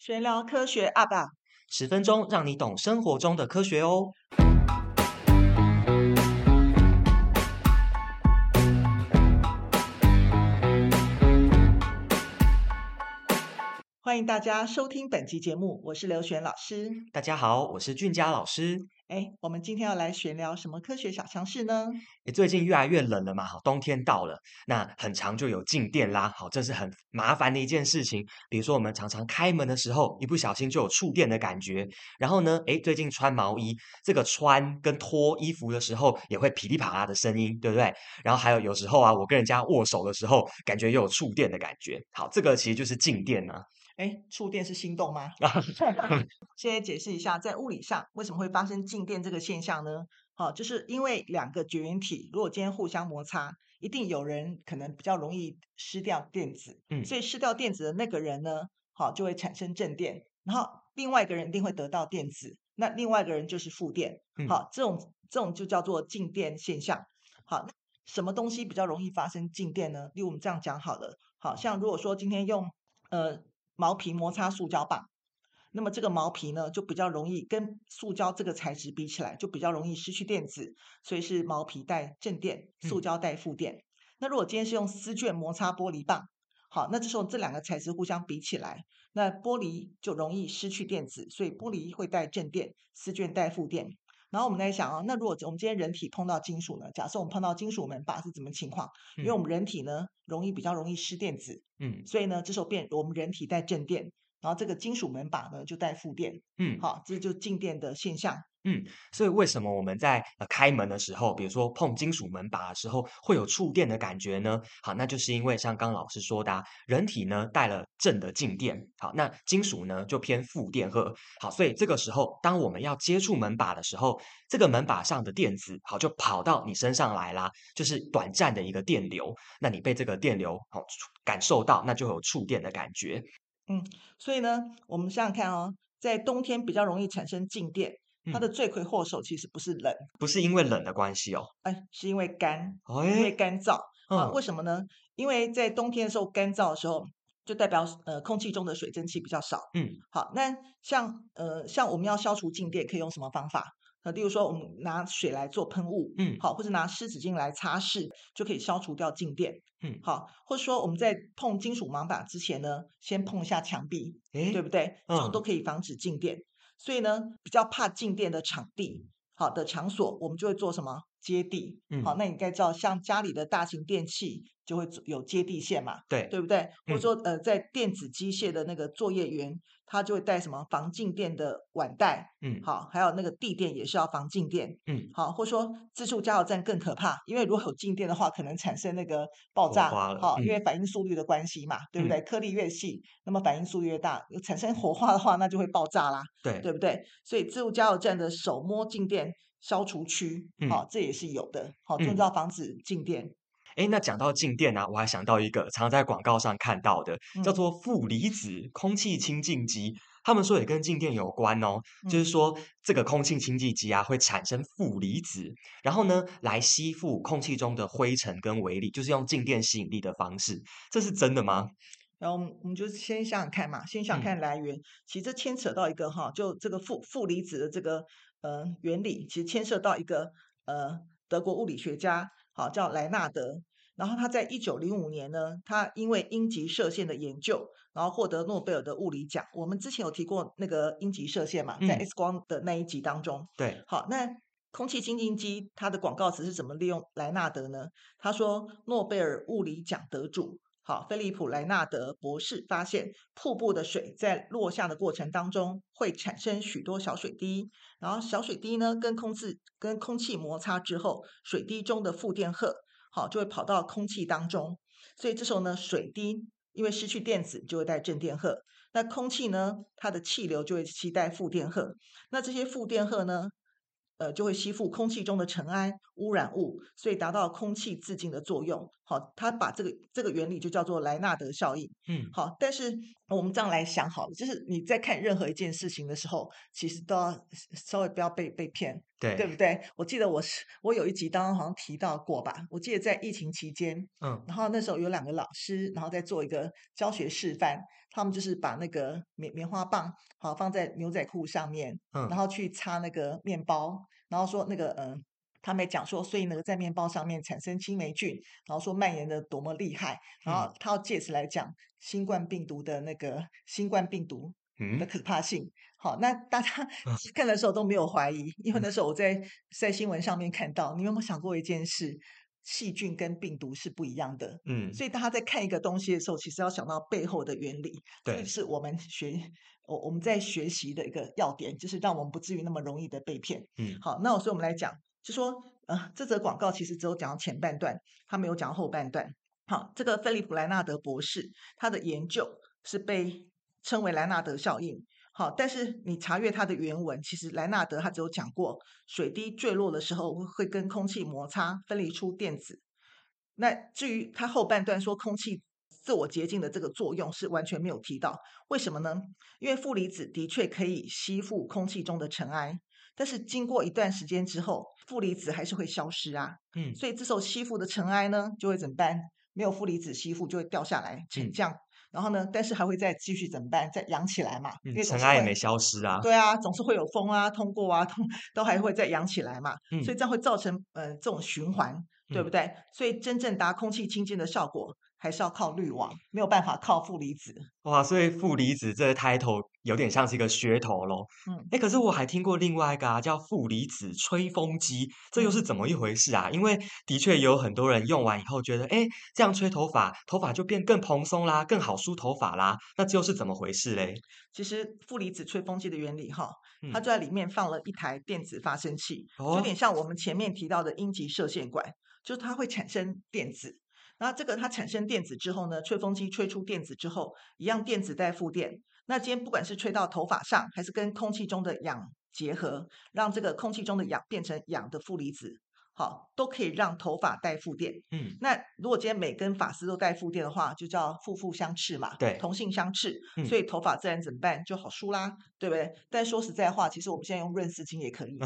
玄聊科学 UP，十分钟让你懂生活中的科学哦。欢迎大家收听本期节目，我是刘璇老师。大家好，我是俊佳老师。哎，我们今天要来闲聊什么科学小常识呢？诶，最近越来越冷了嘛，好，冬天到了，那很长就有静电啦，好，这是很麻烦的一件事情。比如说，我们常常开门的时候，一不小心就有触电的感觉。然后呢，诶，最近穿毛衣，这个穿跟脱衣服的时候，也会噼里啪啦的声音，对不对？然后还有有时候啊，我跟人家握手的时候，感觉又有触电的感觉。好，这个其实就是静电呢。哎，触电是心动吗？现在解释一下，在物理上为什么会发生静电这个现象呢？好，就是因为两个绝缘体如果今天互相摩擦，一定有人可能比较容易失掉电子，嗯，所以失掉电子的那个人呢，好就会产生正电，然后另外一个人一定会得到电子，那另外一个人就是负电，好，这种这种就叫做静电现象。好，什么东西比较容易发生静电呢？例如我们这样讲好了，好像如果说今天用呃。毛皮摩擦塑胶棒，那么这个毛皮呢，就比较容易跟塑胶这个材质比起来，就比较容易失去电子，所以是毛皮带正电，塑胶带负电。嗯。那如果今天是用丝绢摩擦玻璃棒，好，那这时候这两个材质互相比起来，那玻璃就容易失去电子，所以玻璃会带正电，丝绢带负电。然后我们在想啊，那如果我们今天人体碰到金属呢？假设我们碰到金属门把是怎么情况？因为我们人体呢，容易比较容易失电子，嗯，所以呢，这时候变我们人体带正电，然后这个金属门把呢就带负电，嗯，好，这就静电的现象。嗯，所以为什么我们在呃开门的时候，比如说碰金属门把的时候，会有触电的感觉呢？好，那就是因为像刚老师说的啊，人体呢带了正的静电，好，那金属呢就偏负电荷，好，所以这个时候当我们要接触门把的时候，这个门把上的电子好就跑到你身上来啦，就是短暂的一个电流，那你被这个电流好感受到，那就有触电的感觉。嗯，所以呢，我们想想看哦，在冬天比较容易产生静电。它的罪魁祸首其实不是冷，不是因为冷的关系哦，哎，是因为干，因为干燥啊？为什么呢？因为在冬天的时候干燥的时候，就代表呃空气中的水蒸气比较少。嗯，好，那像呃像我们要消除静电，可以用什么方法？呃，例如说我们拿水来做喷雾，嗯，好，或者拿湿纸巾来擦拭，就可以消除掉静电。嗯，好，或者说我们在碰金属门把之前呢，先碰一下墙壁，诶对不对？这种都可以防止静电。所以呢，比较怕静电的场地，好的场所，我们就会做什么？接地。嗯，好，那你应该知道，像家里的大型电器就会有接地线嘛，对，对不对？或者说，呃，在电子机械的那个作业员。它就会带什么防静电的腕带，嗯，好，还有那个地垫也是要防静电，嗯，好，或者说自助加油站更可怕，因为如果有静电的话，可能产生那个爆炸，好，嗯，因为反应速率的关系嘛，对不对？颗粒越细，那么反应速率越大，产生火花的话，那就会爆炸啦，对，对不对？所以自助加油站的手摸静电消除区，好，这也是有的，好，就是要防止静电。哎，那讲到静电呢、啊，我还想到一个常在广告上看到的，叫做负离子空气清净机。他们说也跟静电有关哦，就是说这个空气清净机啊会产生负离子，然后呢来吸附空气中的灰尘跟微粒，就是用静电吸引力的方式。这是真的吗？然后我们就先想想看嘛，先想想看来源。嗯、其实这牵扯到一个哈，就这个负负离子的这个呃原理，其实牵涉到一个呃德国物理学家。好，叫莱纳德，然后他在一九零五年呢，他因为阴极射线的研究，然后获得诺贝尔的物理奖。我们之前有提过那个阴极射线嘛，在 X 光的那一集当中。嗯、对，好，那空气清净机它的广告词是怎么利用莱纳德呢？他说，诺贝尔物理奖得主。好，菲利普莱纳德博士发现，瀑布的水在落下的过程当中会产生许多小水滴，然后小水滴呢跟空气跟空气摩擦之后，水滴中的负电荷好就会跑到空气当中，所以这时候呢，水滴因为失去电子就会带正电荷，那空气呢它的气流就会携带负电荷，那这些负电荷呢，呃就会吸附空气中的尘埃污染物，所以达到空气自净的作用。好，他把这个这个原理就叫做莱纳德效应。嗯，好，但是我们这样来想好了，就是你在看任何一件事情的时候，其实都要稍微不要被被骗，对，对不对？我记得我是我有一集当中好像提到过吧，我记得在疫情期间，嗯，然后那时候有两个老师，然后在做一个教学示范，他们就是把那个棉棉花棒好放在牛仔裤上面，嗯，然后去擦那个面包，然后说那个嗯。呃他们讲说，所以那个在面包上面产生青霉菌，然后说蔓延的多么厉害，然后他要借此来讲新冠病毒的那个新冠病毒的可怕性。嗯、好，那大家 看的时候都没有怀疑，因为那时候我在在新闻上面看到。你有没有想过一件事？细菌跟病毒是不一样的。嗯，所以大家在看一个东西的时候，其实要想到背后的原理。对，是我们学我我们在学习的一个要点，就是让我们不至于那么容易的被骗。嗯，好，那所以我们来讲。就说，呃，这则广告其实只有讲到前半段，他没有讲后半段。好，这个菲利普莱纳德博士，他的研究是被称为莱纳德效应。好，但是你查阅他的原文，其实莱纳德他只有讲过，水滴坠落的时候会跟空气摩擦，分离出电子。那至于他后半段说空气自我洁净的这个作用，是完全没有提到。为什么呢？因为负离子的确可以吸附空气中的尘埃。但是经过一段时间之后，负离子还是会消失啊。嗯，所以这时候吸附的尘埃呢，就会怎么办？没有负离子吸附，就会掉下来沉降。嗯、然后呢，但是还会再继续怎么办？再扬起来嘛。嗯、因为尘埃也没消失啊。对啊，总是会有风啊通过啊，通都还会再扬起来嘛。嗯、所以这样会造成呃这种循环，对不对？嗯、所以真正达空气清净的效果。还是要靠滤网，没有办法靠负离子。哇，所以负离子这个 title 有点像是一个噱头咯。嗯，哎，可是我还听过另外一个啊，叫负离子吹风机，这又是怎么一回事啊？因为的确有很多人用完以后觉得，哎，这样吹头发，头发就变更蓬松啦，更好梳头发啦。那这又是怎么回事嘞？其实负离子吹风机的原理哈，它就在里面放了一台电子发生器，嗯、有点像我们前面提到的阴极射线管，就是它会产生电子。那这个它产生电子之后呢，吹风机吹出电子之后，一样电子带负电。那今天不管是吹到头发上，还是跟空气中的氧结合，让这个空气中的氧变成氧的负离子，好，都可以让头发带负电。嗯，那如果今天每根发丝都带负电的话，就叫负负相斥嘛，对，同性相斥，嗯、所以头发自然怎么办？就好梳啦，对不对？但说实在话，其实我们现在用润丝精也可以，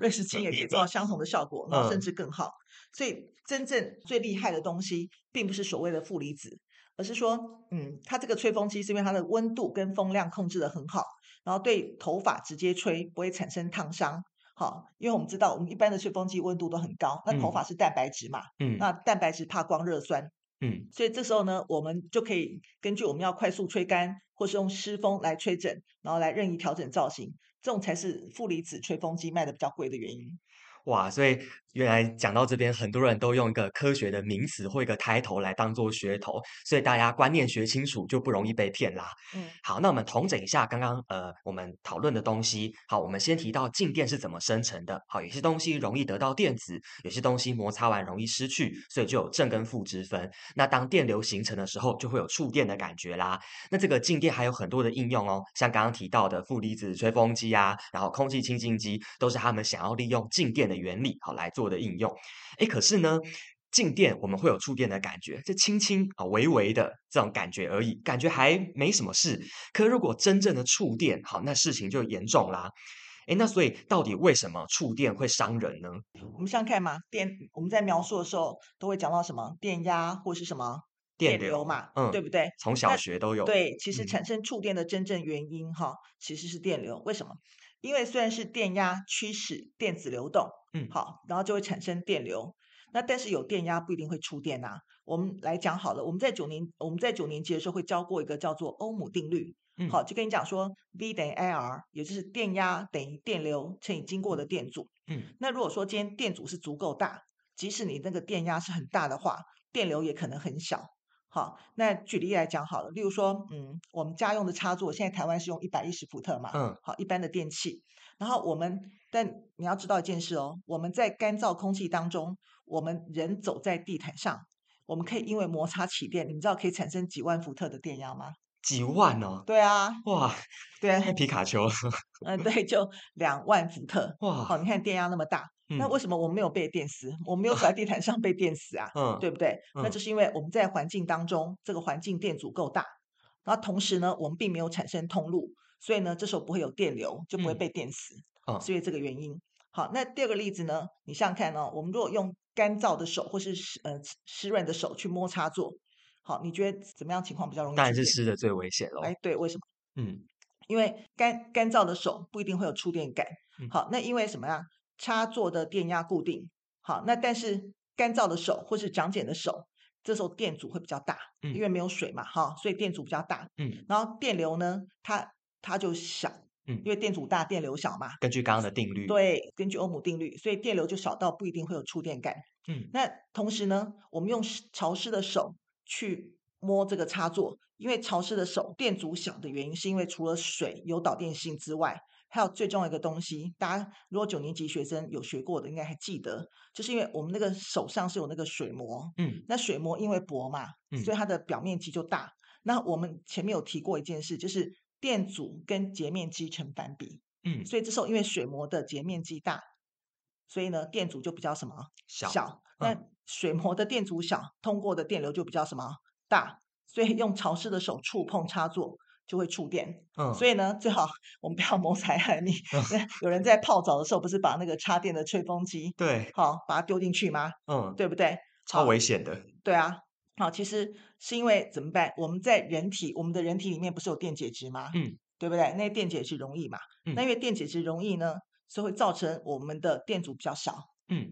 润丝精也可以做到相同的效果，然后甚至更好。嗯所以，真正最厉害的东西，并不是所谓的负离子，而是说，嗯，它这个吹风机是因为它的温度跟风量控制的很好，然后对头发直接吹不会产生烫伤。好，因为我们知道，我们一般的吹风机温度都很高，那头发是蛋白质嘛，嗯，那蛋白质怕光热酸，嗯，所以这时候呢，我们就可以根据我们要快速吹干，或是用湿风来吹整，然后来任意调整造型，这种才是负离子吹风机卖的比较贵的原因。哇，所以原来讲到这边，很多人都用一个科学的名词或一个抬头来当做噱头，所以大家观念学清楚，就不容易被骗啦。嗯，好，那我们统整一下刚刚呃我们讨论的东西。好，我们先提到静电是怎么生成的。好，有些东西容易得到电子，有些东西摩擦完容易失去，所以就有正跟负之分。那当电流形成的时候，就会有触电的感觉啦。那这个静电还有很多的应用哦，像刚刚提到的负离子吹风机啊，然后空气清净机，都是他们想要利用静电的原理好来做的应用，诶，可是呢，静电我们会有触电的感觉，这轻轻啊、微微的这种感觉而已，感觉还没什么事。可如果真正的触电，好，那事情就严重啦。诶，那所以到底为什么触电会伤人呢？我们想看嘛，电我们在描述的时候都会讲到什么电压或是什么电流嘛，流嗯，对不对？从小学都有。对，其实产生触电的真正原因哈，嗯、其实是电流。为什么？因为虽然是电压驱使电子流动，嗯，好，然后就会产生电流。那但是有电压不一定会触电啊。我们来讲好了，我们在九年我们在九年级的时候会教过一个叫做欧姆定律，嗯，好，就跟你讲说 V 等于 IR，也就是电压等于电流乘以经过的电阻，嗯，那如果说今天电阻是足够大，即使你那个电压是很大的话，电流也可能很小。好，那举例来讲好了，例如说，嗯，我们家用的插座，现在台湾是用一百一十伏特嘛，嗯，好，一般的电器。然后我们，但你要知道一件事哦，我们在干燥空气当中，我们人走在地毯上，我们可以因为摩擦起电，你们知道可以产生几万伏特的电压吗？几万哦？对啊，哇，对，皮卡丘，嗯，对，就两万伏特，哇，好，你看电压那么大。那为什么我们没有被电死？我们没有走在地毯上被电死啊？嗯，对不对？嗯、那就是因为我们在环境当中，这个环境电阻够大，然后同时呢，我们并没有产生通路，所以呢，这时候不会有电流，就不会被电死。嗯，是因为这个原因。好，那第二个例子呢？你想想看哦，我们如果用干燥的手或是湿呃湿润的手去摸插座，好，你觉得怎么样情况比较容易？当然是湿的最危险喽。哎，对，为什么？嗯，因为干干燥的手不一定会有触电感。好，那因为什么呀？插座的电压固定。好，那但是干燥的手或是长茧的手，这时候电阻会比较大，嗯，因为没有水嘛，哈，所以电阻比较大。嗯，然后电流呢，它它就小。嗯，因为电阻大，电流小嘛。根据刚刚的定律，对，根据欧姆定律，所以电流就小到不一定会有触电感。嗯，那同时呢，我们用潮湿的手去摸这个插座，因为潮湿的手电阻小的原因，是因为除了水有导电性之外，还有最重要一个东西，大家如果九年级学生有学过的，应该还记得，就是因为我们那个手上是有那个水膜。嗯，那水膜因为薄嘛，所以它的表面积就大。嗯，那我们前面有提过一件事，就是。电阻跟截面积成反比，嗯，所以这时候因为水膜的截面积大，所以呢电阻就比较什么小，小。那水膜的电阻小，通过的电流就比较什么大，所以用潮湿的手触碰插座就会触电。嗯，所以呢最好我们不要谋财害命。嗯，有人在泡澡的时候不是把那个插电的吹风机对，好把它丢进去吗？嗯，对不对？超危险的。对啊。好，其实是因为怎么办？我们在人体，我们的人体里面不是有电解质吗？嗯，对不对？那电解质容易嘛？嗯，那因为电解质容易呢，所以会造成我们的电阻比较小。嗯，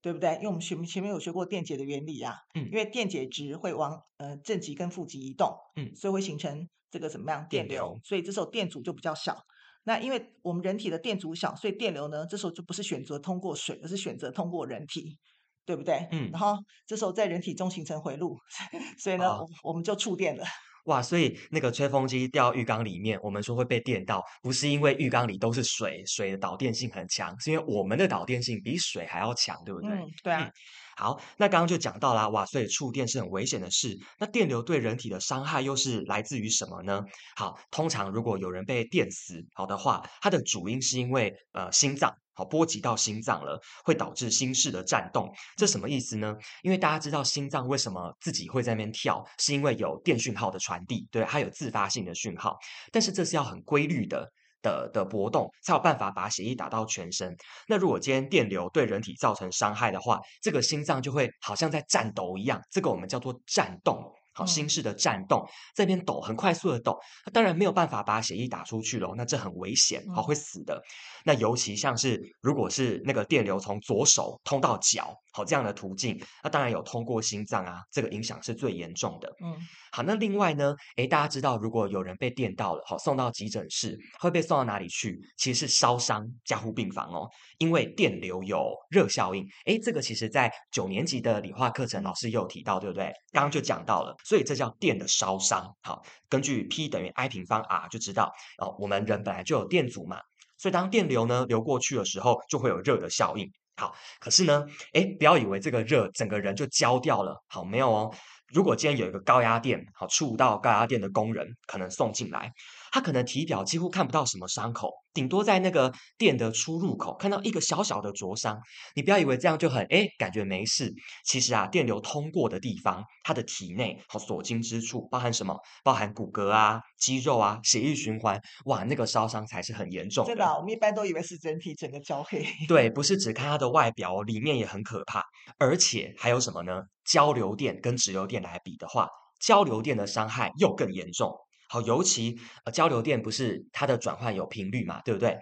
对不对？因为我们学前面有学过电解的原理啊。嗯，因为电解质会往呃正极跟负极移动。嗯，所以会形成这个怎么样？电流。电流。所以这时候电阻就比较小。那因为我们人体的电阻小，所以电流呢，这时候就不是选择通过水，而是选择通过人体。对不对？嗯，然后这时候在人体中形成回路，所以呢，哦、我们就触电了。哇，所以那个吹风机掉浴缸里面，我们说会被电到，不是因为浴缸里都是水，水的导电性很强，是因为我们的导电性比水还要强，对不对？嗯，对啊。嗯好，那刚刚就讲到啦，哇，所以触电是很危险的事。那电流对人体的伤害又是来自于什么呢？好，通常如果有人被电死，好的话，它的主因是因为呃心脏好波及到心脏了，会导致心室的颤动。这什么意思呢？因为大家知道心脏为什么自己会在那边跳，是因为有电讯号的传递，对，它有自发性的讯号，但是这是要很规律的。的的波动才有办法把血液打到全身。那如果今天电流对人体造成伤害的话，这个心脏就会好像在颤抖一样，这个我们叫做颤动。好，心室的颤动在那边抖，很快速的抖，那当然没有办法把血液打出去喽，那这很危险，好，会死的。那尤其像是如果是那个电流从左手通到脚，好，这样的途径，那当然有通过心脏啊，这个影响是最严重的。嗯，好，那另外呢，诶，大家知道如果有人被电到了，好，送到急诊室会被送到哪里去？其实是烧伤加护病房哦，因为电流有热效应。诶，这个其实在九年级的理化课程老师也有提到，对不对？刚刚就讲到了。所以这叫电的烧伤。好，根据 P 等于 I 平方 R 就知道哦，我们人本来就有电阻嘛，所以当电流呢流过去的时候，就会有热的效应。好，可是呢，诶，不要以为这个热整个人就焦掉了。好，没有哦。如果今天有一个高压电，好，触到高压电的工人可能送进来，他可能体表几乎看不到什么伤口，顶多在那个电的出入口看到一个小小的灼伤。你不要以为这样就很诶，感觉没事。其实啊，电流通过的地方，它的体内好所经之处包含什么？包含骨骼啊、肌肉啊、血液循环。哇，那个烧伤才是很严重的。真的啊，我们一般都以为是整体整个焦黑。对，不是只看它的外表，里面也很可怕。而且还有什么呢？交流电跟直流电来比的话，交流电的伤害又更严重。好，尤其呃，交流电不是它的转换有频率嘛，对不对？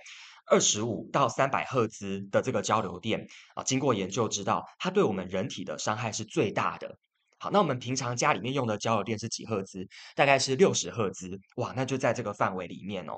二十五到三百赫兹的这个交流电啊，经过研究知道，它对我们人体的伤害是最大的。好，那我们平常家里面用的交流电是几赫兹？大概是六十赫兹。哇，那就在这个范围里面哦。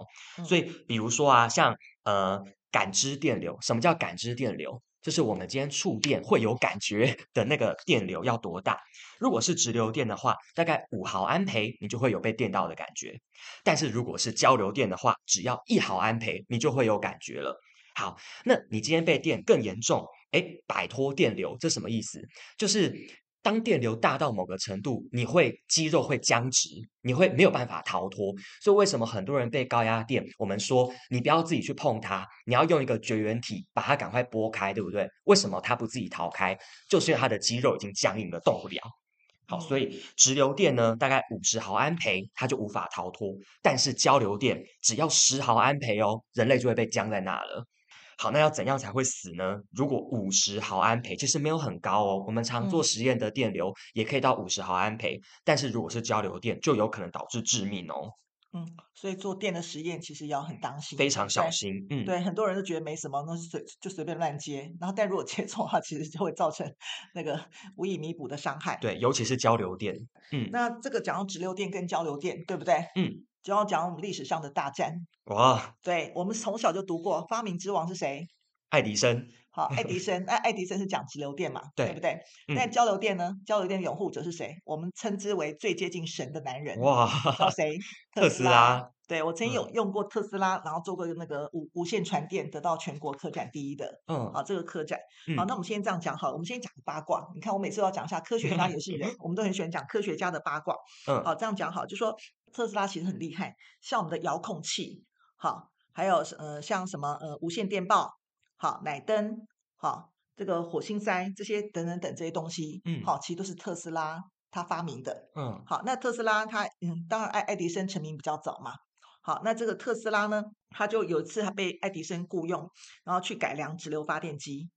所以，比如说啊，像呃，感知电流，什么叫感知电流？就是我们今天触电会有感觉的那个电流要多大？如果是直流电的话，大概五毫安培，你就会有被电到的感觉。但是如果是交流电的话，只要一毫安培，你就会有感觉了。好，那你今天被电更严重，诶，摆脱电流，这什么意思？就是当电流大到某个程度，你会肌肉会僵直，你会没有办法逃脱。所以为什么很多人被高压电，我们说你不要自己去碰它，你要用一个绝缘体把它赶快拨开，对不对？为什么它不自己逃开？就是因为它的肌肉已经僵硬了，动不了。好，所以直流电呢，大概五十毫安培，它就无法逃脱。但是交流电只要十毫安培哦，人类就会被僵在那了。好，那要怎样才会死呢？如果五十毫安培其实没有很高哦，我们常做实验的电流也可以到五十毫安培，但是如果是交流电，就有可能导致致命哦。嗯，所以做电的实验其实要很当心，非常小心。嗯，对，很多人都觉得没什么，那是随就随便乱接，然后但如果接错的话，其实就会造成 那个无以弥补的伤害。对，尤其是交流电。嗯，那这个讲到直流电跟交流电，对不对？嗯。就要讲我们历史上的大战哇！对，我们从小就读过，发明之王是谁？爱迪生。好，爱迪生。那爱迪生是讲直流电嘛？对，对不对？那、嗯、交流电呢？交流电的拥护者是谁？我们称之为最接近神的男人。哇！叫谁？特斯拉。对，我曾经有用过特斯拉，嗯、然后做过那个无无线传电，得到全国科展第一的。嗯。好，这个科展。好，那我们先这样讲好了。我们先讲个八卦。你看，我每次都要讲一下科学家也是人，我们都很喜欢讲科学家的八卦。嗯。好，这样讲好，就说。特斯拉其实很厉害，像我们的遥控器，好，还有呃像什么呃无线电报，好奶灯，好这个火星塞这些等等等这些东西，嗯，好，其实都是特斯拉他发明的，嗯，好，那特斯拉他嗯，当然爱爱迪生成名比较早嘛，好，那这个特斯拉呢，他就有一次他被爱迪生雇佣，然后去改良直流发电机，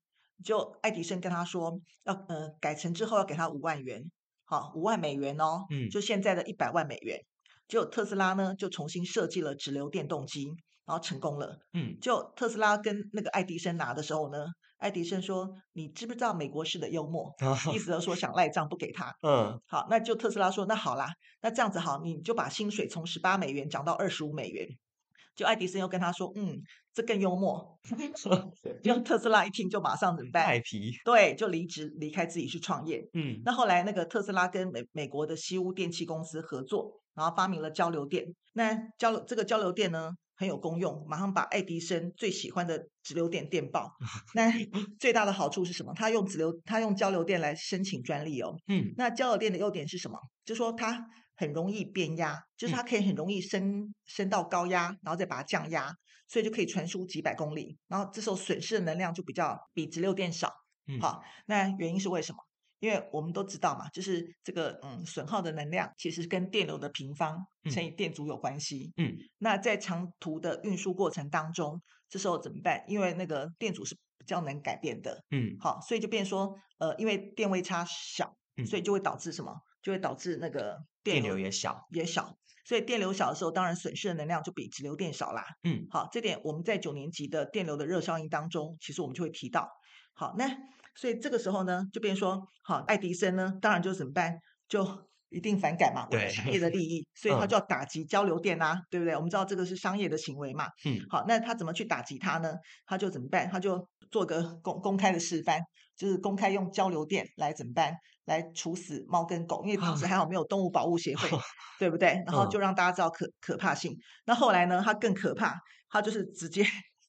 就爱迪生跟他说要呃改成之后要给他五万元，好五万美元哦，嗯，就现在的一百万美元。就特斯拉呢，就重新设计了直流电动机，然后成功了。嗯，就特斯拉跟那个爱迪生拿的时候呢，爱迪生说：“你知不知道美国式的幽默？”意思就是说想赖账不给他。嗯，好，那就特斯拉说：“那好啦，那这样子好，你就把薪水从十八美元涨到二十五美元。”就爱迪生又跟他说：“嗯，这更幽默。”就特斯拉一听就马上怎么办？太皮。对，就离职离开自己去创业。嗯，那后来那个特斯拉跟美美国的西屋电器公司合作。然后发明了交流电，那交流这个交流电呢很有功用，马上把爱迪生最喜欢的直流电电爆。那最大的好处是什么？他用直流，他用交流电来申请专利哦。嗯，那交流电的优点是什么？就是说它很容易变压，就是它可以很容易升升到高压，然后再把它降压，所以就可以传输几百公里。然后这时候损失的能量就比较比直流电少。嗯，好，那原因是为什么？因为我们都知道嘛，就是这个嗯损耗的能量其实跟电流的平方乘以电阻有关系。嗯，那在长途的运输过程当中，这时候怎么办？因为那个电阻是比较能改变的。嗯，好，所以就变说，呃，因为电位差小，所以就会导致什么？就会导致那个电流，电流也小，也小。所以电流小的时候，当然损失的能量就比直流电少啦。嗯，好，这点我们在九年级的电流的热效应当中，其实我们就会提到。好，那。所以这个时候呢，就变说，好，爱迪生呢，当然就怎么办？就一定反感嘛，对商业的利益，所以他就要打击交流电啊，嗯、对不对？我们知道这个是商业的行为嘛。嗯，好，那他怎么去打击它呢？他就怎么办？他就做个公公开的示范，就是公开用交流电来怎么办？来处死猫跟狗，因为当时还好没有动物保护协会，嗯、对不对？然后就让大家知道可可怕性。那后来呢，他更可怕，他就是直接。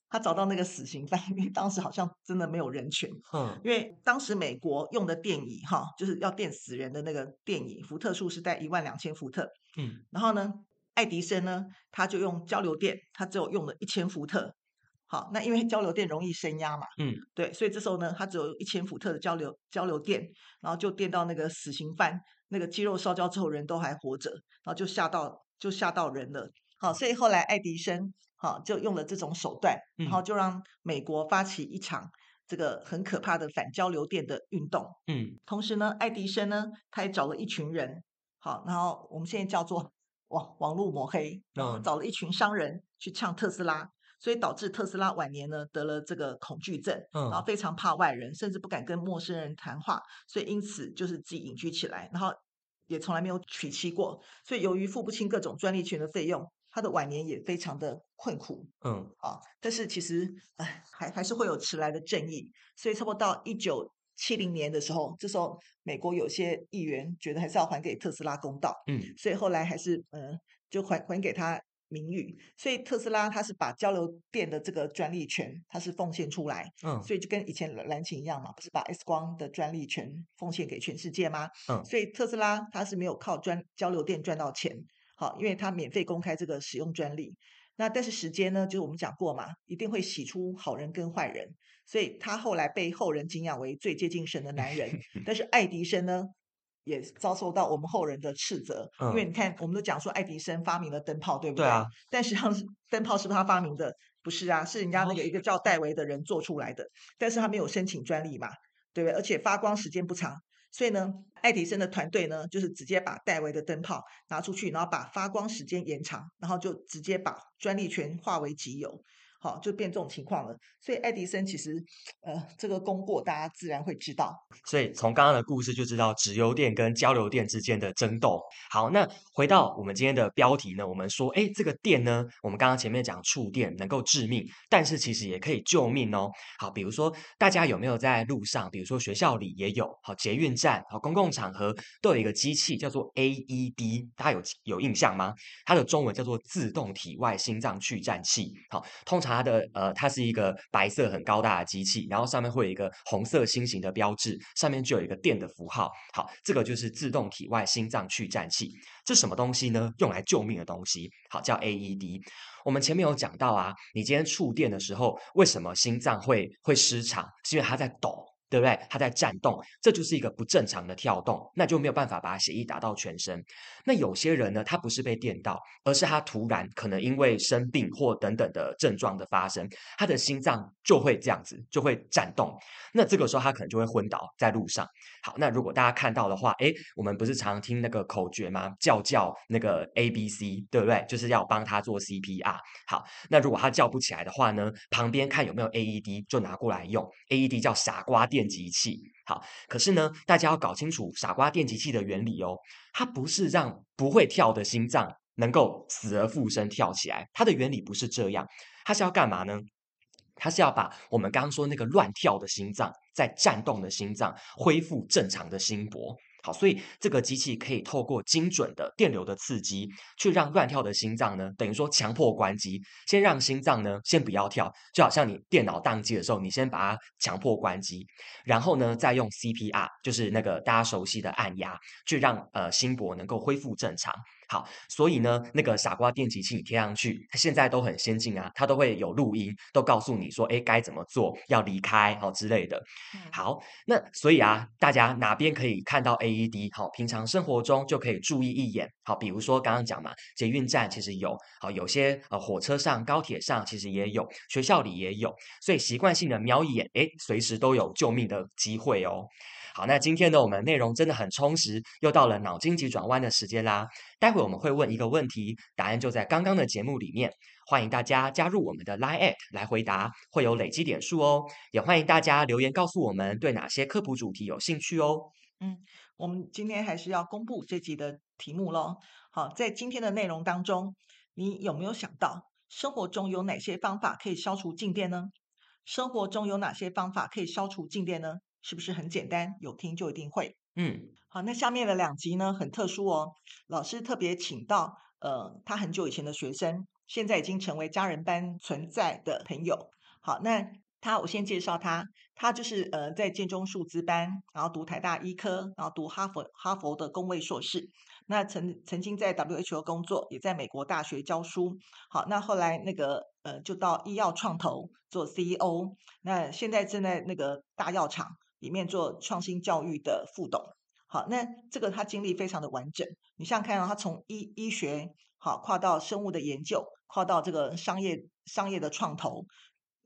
他找到那个死刑犯，因为当时好像真的没有人权。嗯，因为当时美国用的电椅哈，就是要电死人的那个电椅，伏特数是在一万两千伏特。嗯，然后呢，爱迪生呢，他就用交流电，他只有用了一千伏特。好，那因为交流电容易升压嘛。嗯，对，所以这时候呢，它只有一千伏特的交流交流电，然后就电到那个死刑犯，那个肌肉烧焦之后人都还活着，然后就吓到就吓到人了。好，所以后来爱迪生。好，就用了这种手段，然后就让美国发起一场这个很可怕的反交流电的运动。嗯，同时呢，爱迪生呢，他也找了一群人，好，然后我们现在叫做网网络抹黑，然后找了一群商人去呛特斯拉，所以导致特斯拉晚年呢得了这个恐惧症，然后非常怕外人，甚至不敢跟陌生人谈话，所以因此就是自己隐居起来，然后也从来没有娶妻过，所以由于付不清各种专利权的费用。他的晚年也非常的困苦，嗯，啊，但是其实，哎，还还是会有迟来的正义，所以差不多到一九七零年的时候，这时候美国有些议员觉得还是要还给特斯拉公道，嗯，所以后来还是，嗯，就还还给他名誉，所以特斯拉它是把交流电的这个专利权，它是奉献出来，嗯，所以就跟以前蓝擎一样嘛，不是把 X 光的专利权奉献给全世界吗？嗯，所以特斯拉它是没有靠专交流电赚到钱，好，因为它免费公开这个使用专利。那但是时间呢，就是我们讲过嘛，一定会洗出好人跟坏人，所以他后来被后人敬仰为最接近神的男人。但是爱迪生呢，也遭受到我们后人的斥责，嗯、因为你看，我们都讲说爱迪生发明了灯泡，对不对？对啊。但实际上，灯泡是不是他发明的？不是啊，是人家那个一个叫戴维的人做出来的，但是他没有申请专利嘛，对不对？而且发光时间不长。所以呢，爱迪生的团队呢，就是直接把戴维的灯泡拿出去，然后把发光时间延长，然后就直接把专利权化为己有。好，就变这种情况了。所以爱迪生其实，呃，这个功过大家自然会知道。所以从刚刚的故事就知道直流电跟交流电之间的争斗。好，那回到我们今天的标题呢，我们说，哎，这个电呢，我们刚刚前面讲触电能够致命，但是其实也可以救命哦。好，比如说大家有没有在路上，比如说学校里也有，好，捷运站，好，公共场合都有一个机器叫做 AED，大家有有印象吗？它的中文叫做自动体外心脏去颤器。好，通常。它的呃，它是一个白色很高大的机器，然后上面会有一个红色心形的标志，上面就有一个电的符号。好，这个就是自动体外心脏去颤器。这什么东西呢？用来救命的东西。好，叫 AED。我们前面有讲到啊，你今天触电的时候，为什么心脏会会失常？是因为它在抖。对不对？它在颤动，这就是一个不正常的跳动，那就没有办法把血液打到全身。那有些人呢，他不是被电到，而是他突然可能因为生病或等等的症状的发生，他的心脏就会这样子，就会颤动。那这个时候他可能就会昏倒在路上。好，那如果大家看到的话，诶，我们不是常听那个口诀吗？叫叫那个 A B C，对不对？就是要帮他做 CPR。好，那如果他叫不起来的话呢，旁边看有没有 AED，就拿过来用。AED 叫傻瓜电。极器，好，可是呢，大家要搞清楚傻瓜电极器的原理哦。它不是让不会跳的心脏能够死而复生跳起来，它的原理不是这样。它是要干嘛呢？它是要把我们刚刚说那个乱跳的心脏，在颤动的心脏恢复正常的心搏。好，所以这个机器可以透过精准的电流的刺激，去让乱跳的心脏呢，等于说强迫关机，先让心脏呢先不要跳，就好像你电脑宕机的时候，你先把它强迫关机，然后呢再用 CPR，就是那个大家熟悉的按压，去让呃心搏能够恢复正常。好，所以呢，那个傻瓜电击器你贴上去，它现在都很先进啊，它都会有录音，都告诉你说，哎，该怎么做，要离开，好之类的。好，那所以啊，大家哪边可以看到 AED？好，平常生活中就可以注意一眼。好，比如说刚刚讲嘛，捷运站其实有，好，有些呃火车上、高铁上其实也有，学校里也有，所以习惯性的瞄一眼，哎，随时都有救命的机会哦。好，那今天呢，我们内容真的很充实，又到了脑筋急转弯的时间啦。待会我们会问一个问题，答案就在刚刚的节目里面。欢迎大家加入我们的 Line@ 来回答，会有累积点数哦。也欢迎大家留言告诉我们对哪些科普主题有兴趣哦。嗯，我们今天还是要公布这集的题目喽。好，在今天的内容当中，你有没有想到生活中有哪些方法可以消除静电呢？生活中有哪些方法可以消除静电呢？是不是很简单？有听就一定会。嗯，好，那下面的两集呢，很特殊哦。老师特别请到呃，他很久以前的学生，现在已经成为家人般存在的朋友。好，那他我先介绍他，他就是呃，在建中数资班，然后读台大医科，然后读哈佛哈佛的工位硕士。那曾曾经在 WHO 工作，也在美国大学教书。好，那后来那个呃，就到医药创投做 CEO。那现在正在那个大药厂。里面做创新教育的副董，好，那这个他经历非常的完整。你像看到他从医医学好跨到生物的研究，跨到这个商业商业的创投，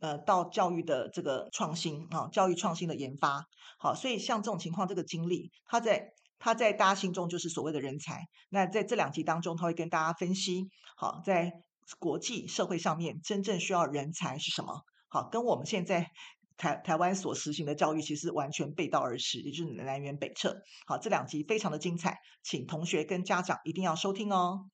呃，到教育的这个创新啊，教育创新的研发，好，所以像这种情况，这个经历，他在他在大家心中就是所谓的人才。那在这两集当中，他会跟大家分析，好，在国际社会上面真正需要人才是什么？好，跟我们现在。台台湾所实行的教育其实完全背道而驰，也就是南辕北辙。好，这两集非常的精彩，请同学跟家长一定要收听哦。